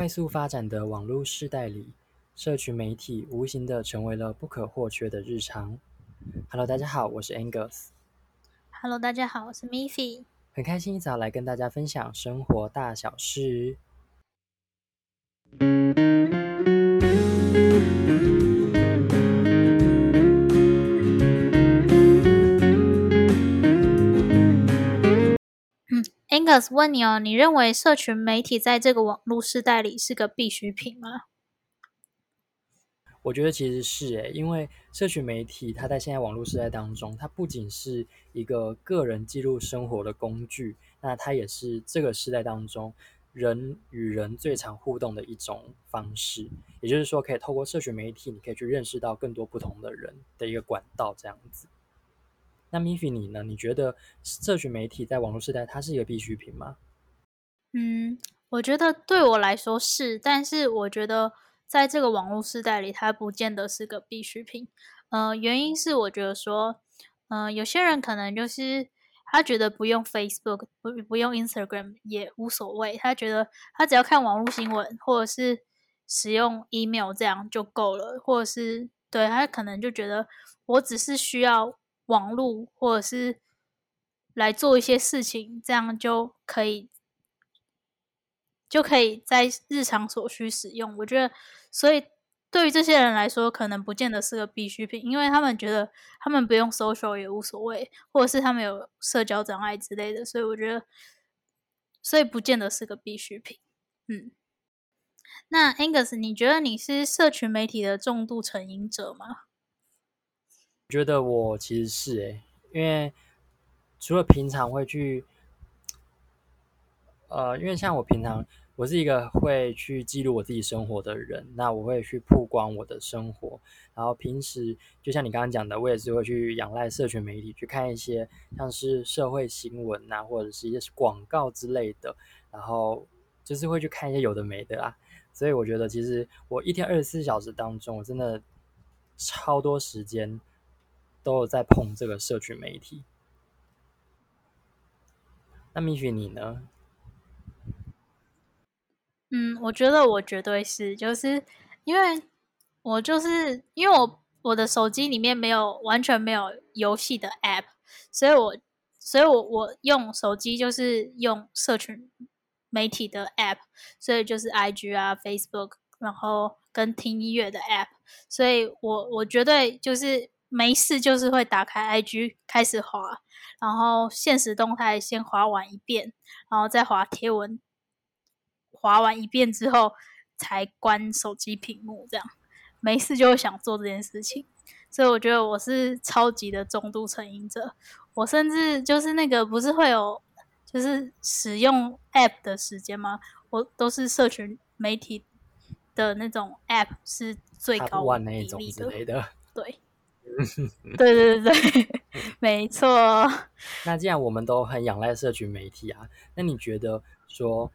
快速发展的网络世代里，社群媒体无形的成为了不可或缺的日常。Hello，大家好，我是 Angus。Hello，大家好，我是 Miffy。很开心一早来跟大家分享生活大小事。问你哦，你认为社群媒体在这个网络时代里是个必需品吗？我觉得其实是诶，因为社群媒体它在现在网络时代当中，它不仅是一个个人记录生活的工具，那它也是这个时代当中人与人最常互动的一种方式。也就是说，可以透过社群媒体，你可以去认识到更多不同的人的一个管道，这样子。那 Miffy 你呢？你觉得社群媒体在网络时代它是一个必需品吗？嗯，我觉得对我来说是，但是我觉得在这个网络时代里，它不见得是个必需品。呃，原因是我觉得说，嗯、有些人可能就是他觉得不用 Facebook 不不用 Instagram 也无所谓，他觉得他只要看网络新闻或者是使用 email 这样就够了，或者是对他可能就觉得我只是需要。网络或者是来做一些事情，这样就可以就可以在日常所需使用。我觉得，所以对于这些人来说，可能不见得是个必需品，因为他们觉得他们不用 social 也无所谓，或者是他们有社交障碍之类的。所以我觉得，所以不见得是个必需品。嗯，那 Angus，你觉得你是社群媒体的重度成瘾者吗？我觉得我其实是诶，因为除了平常会去，呃，因为像我平常我是一个会去记录我自己生活的人，那我会去曝光我的生活，然后平时就像你刚刚讲的，我也是会去仰赖社群媒体去看一些像是社会新闻啊，或者是一些广告之类的，然后就是会去看一些有的没的啊。所以我觉得其实我一天二十四小时当中，我真的超多时间。都有在碰这个社群媒体，那 Miffy 你呢？嗯，我觉得我绝对是，就是因为我就是因为我我的手机里面没有完全没有游戏的 App，所以我所以我我用手机就是用社群媒体的 App，所以就是 IG 啊、Facebook，然后跟听音乐的 App，所以我我绝对就是。没事，就是会打开 IG 开始滑，然后现实动态先滑完一遍，然后再滑贴文，滑完一遍之后才关手机屏幕。这样没事就会想做这件事情，所以我觉得我是超级的重度成瘾者。我甚至就是那个不是会有就是使用 App 的时间吗？我都是社群媒体的那种 App 是最高的比例的，对。对对对对，没错。那既然我们都很仰赖社群媒体啊，那你觉得说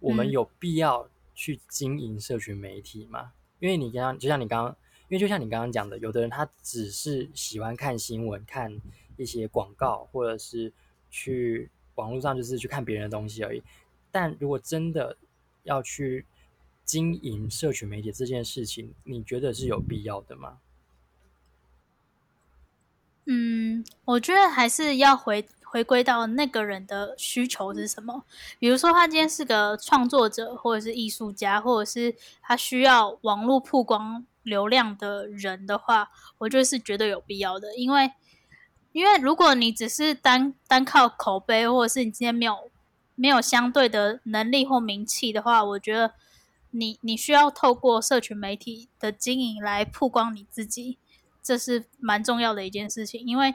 我们有必要去经营社群媒体吗？嗯、因为你刚刚就像你刚刚，因为就像你刚刚讲的，有的人他只是喜欢看新闻、看一些广告，或者是去网络上就是去看别人的东西而已。但如果真的要去经营社群媒体这件事情，你觉得是有必要的吗？嗯，我觉得还是要回回归到那个人的需求是什么。比如说，他今天是个创作者，或者是艺术家，或者是他需要网络曝光流量的人的话，我觉得是绝对有必要的。因为，因为如果你只是单单靠口碑，或者是你今天没有没有相对的能力或名气的话，我觉得你你需要透过社群媒体的经营来曝光你自己。这是蛮重要的一件事情，因为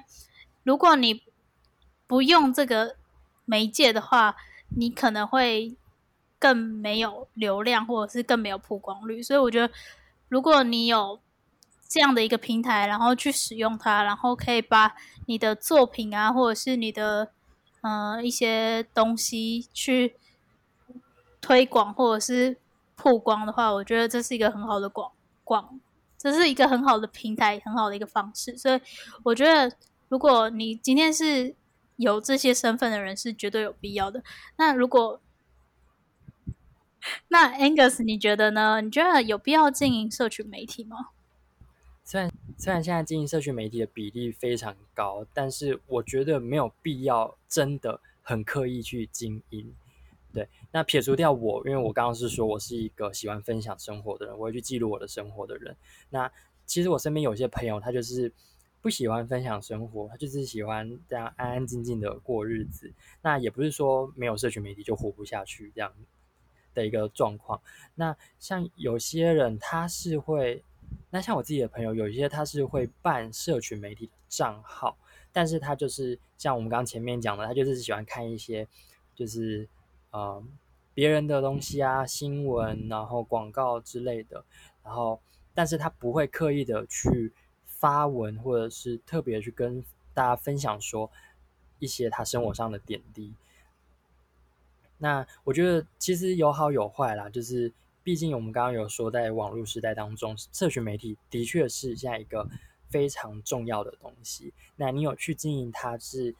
如果你不用这个媒介的话，你可能会更没有流量，或者是更没有曝光率。所以我觉得，如果你有这样的一个平台，然后去使用它，然后可以把你的作品啊，或者是你的嗯、呃、一些东西去推广或者是曝光的话，我觉得这是一个很好的广广。这是一个很好的平台，很好的一个方式，所以我觉得，如果你今天是有这些身份的人，是绝对有必要的。那如果，那 Angus，你觉得呢？你觉得有必要经营社群媒体吗？虽然虽然现在经营社群媒体的比例非常高，但是我觉得没有必要真的很刻意去经营。对，那撇除掉我，因为我刚刚是说我是一个喜欢分享生活的人，我会去记录我的生活的人。那其实我身边有些朋友，他就是不喜欢分享生活，他就是喜欢这样安安静静的过日子。那也不是说没有社群媒体就活不下去这样的一个状况。那像有些人他是会，那像我自己的朋友，有一些他是会办社群媒体账号，但是他就是像我们刚刚前面讲的，他就是喜欢看一些就是。呃，别人的东西啊，新闻，然后广告之类的，然后，但是他不会刻意的去发文，或者是特别去跟大家分享说一些他生活上的点滴。那我觉得其实有好有坏啦，就是毕竟我们刚刚有说，在网络时代当中，社群媒体的确是现在一个非常重要的东西。那你有去经营它是。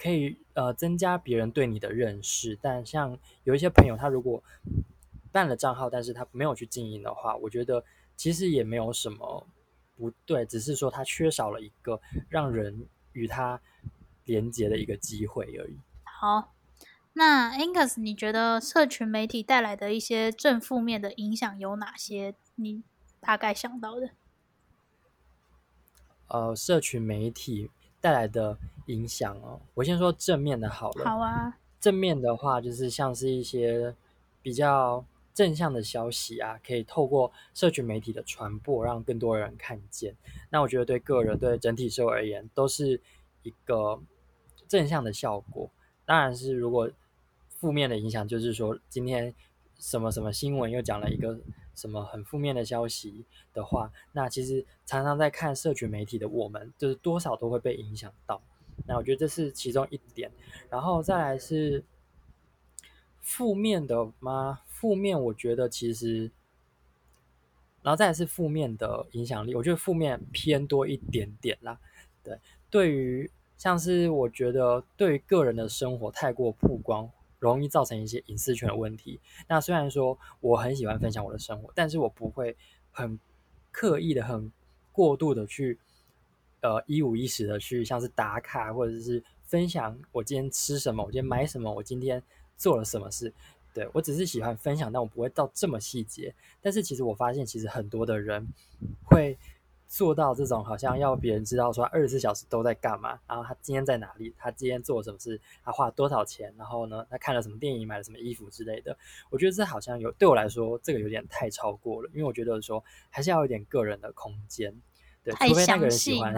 可以呃增加别人对你的认识，但像有一些朋友，他如果办了账号，但是他没有去经营的话，我觉得其实也没有什么不对，只是说他缺少了一个让人与他连接的一个机会而已。好，那 Angus，你觉得社群媒体带来的一些正负面的影响有哪些？你大概想到的？呃，社群媒体。带来的影响哦，我先说正面的好了。好啊，正面的话就是像是一些比较正向的消息啊，可以透过社群媒体的传播，让更多人看见。那我觉得对个人、对整体社会而言，都是一个正向的效果。当然是如果负面的影响，就是说今天什么什么新闻又讲了一个。什么很负面的消息的话，那其实常常在看社群媒体的我们，就是多少都会被影响到。那我觉得这是其中一点，然后再来是负面的吗？负面我觉得其实，然后再来是负面的影响力，我觉得负面偏多一点点啦。对，对于像是我觉得对于个人的生活太过曝光。容易造成一些隐私权的问题。那虽然说我很喜欢分享我的生活，但是我不会很刻意的、很过度的去呃一五一十的去像是打卡或者是分享我今天吃什么，我今天买什么，我今天做了什么事。对，我只是喜欢分享，但我不会到这么细节。但是其实我发现，其实很多的人会。做到这种好像要别人知道说二十四小时都在干嘛，然后他今天在哪里，他今天做了什么事，他花了多少钱，然后呢，他看了什么电影，买了什么衣服之类的。我觉得这好像有对我来说，这个有点太超过了，因为我觉得说还是要有一点个人的空间，对，除非那个人喜欢，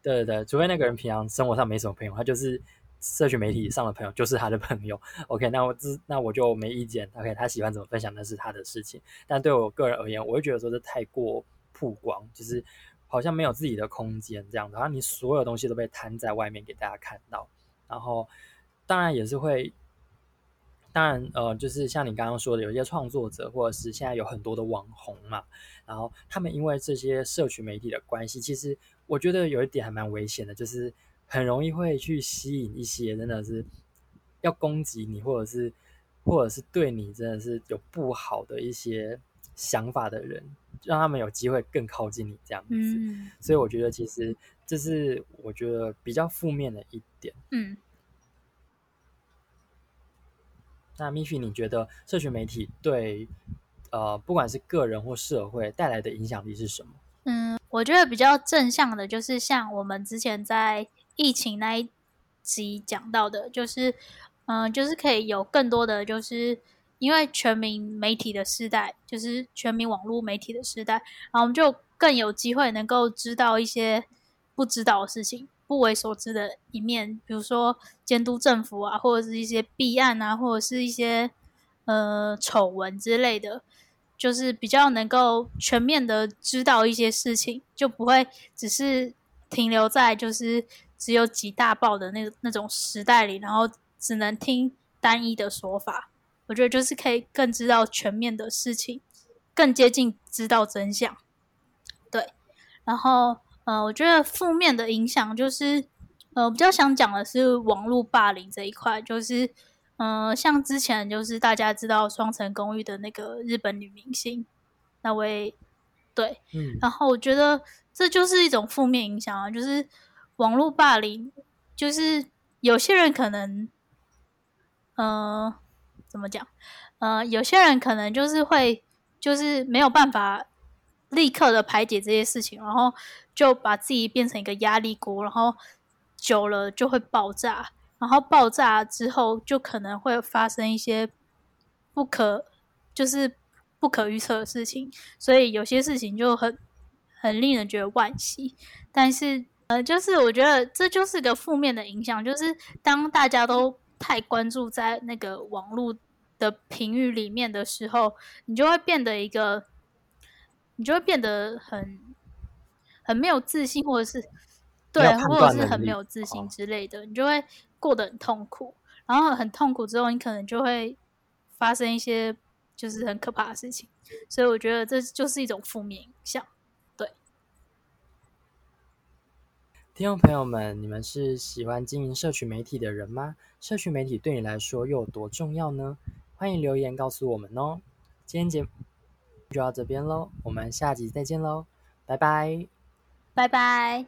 对对对，除非那个人平常生活上没什么朋友，他就是社群媒体上的朋友，就是他的朋友。OK，那我这那我就没意见。OK，他喜欢怎么分享那是他的事情，但对我个人而言，我会觉得说这太过。曝光就是好像没有自己的空间这样的，然后你所有东西都被摊在外面给大家看到，然后当然也是会，当然呃，就是像你刚刚说的，有一些创作者或者是现在有很多的网红嘛，然后他们因为这些社群媒体的关系，其实我觉得有一点还蛮危险的，就是很容易会去吸引一些真的是要攻击你，或者是或者是对你真的是有不好的一些想法的人。让他们有机会更靠近你这样子，嗯，所以我觉得其实这是我觉得比较负面的一点。嗯，那 Miffy，你觉得社群媒体对呃不管是个人或社会带来的影响力是什么？嗯，我觉得比较正向的，就是像我们之前在疫情那一集讲到的，就是嗯、呃，就是可以有更多的就是。因为全民媒体的时代，就是全民网络媒体的时代，然后我们就更有机会能够知道一些不知道的事情、不为所知的一面，比如说监督政府啊，或者是一些弊案啊，或者是一些呃丑闻之类的，就是比较能够全面的知道一些事情，就不会只是停留在就是只有几大报的那那种时代里，然后只能听单一的说法。我觉得就是可以更知道全面的事情，更接近知道真相。对，然后呃，我觉得负面的影响就是，呃，我比较想讲的是网络霸凌这一块，就是嗯、呃，像之前就是大家知道《双层公寓》的那个日本女明星，那位对，嗯，然后我觉得这就是一种负面影响啊，就是网络霸凌，就是有些人可能，嗯、呃，怎么讲？呃，有些人可能就是会，就是没有办法立刻的排解这些事情，然后就把自己变成一个压力锅，然后久了就会爆炸。然后爆炸之后，就可能会发生一些不可，就是不可预测的事情。所以有些事情就很很令人觉得惋惜。但是，呃，就是我觉得这就是个负面的影响，就是当大家都太关注在那个网络的评语里面的时候，你就会变得一个，你就会变得很很没有自信，或者是对，或者是很没有自信之类的，你就会。过得很痛苦，然后很痛苦之后，你可能就会发生一些就是很可怕的事情，所以我觉得这就是一种负面影响。对，听众朋友们，你们是喜欢经营社群媒体的人吗？社群媒体对你来说又有多重要呢？欢迎留言告诉我们哦。今天节目就到这边喽，我们下集再见喽，拜拜，拜拜。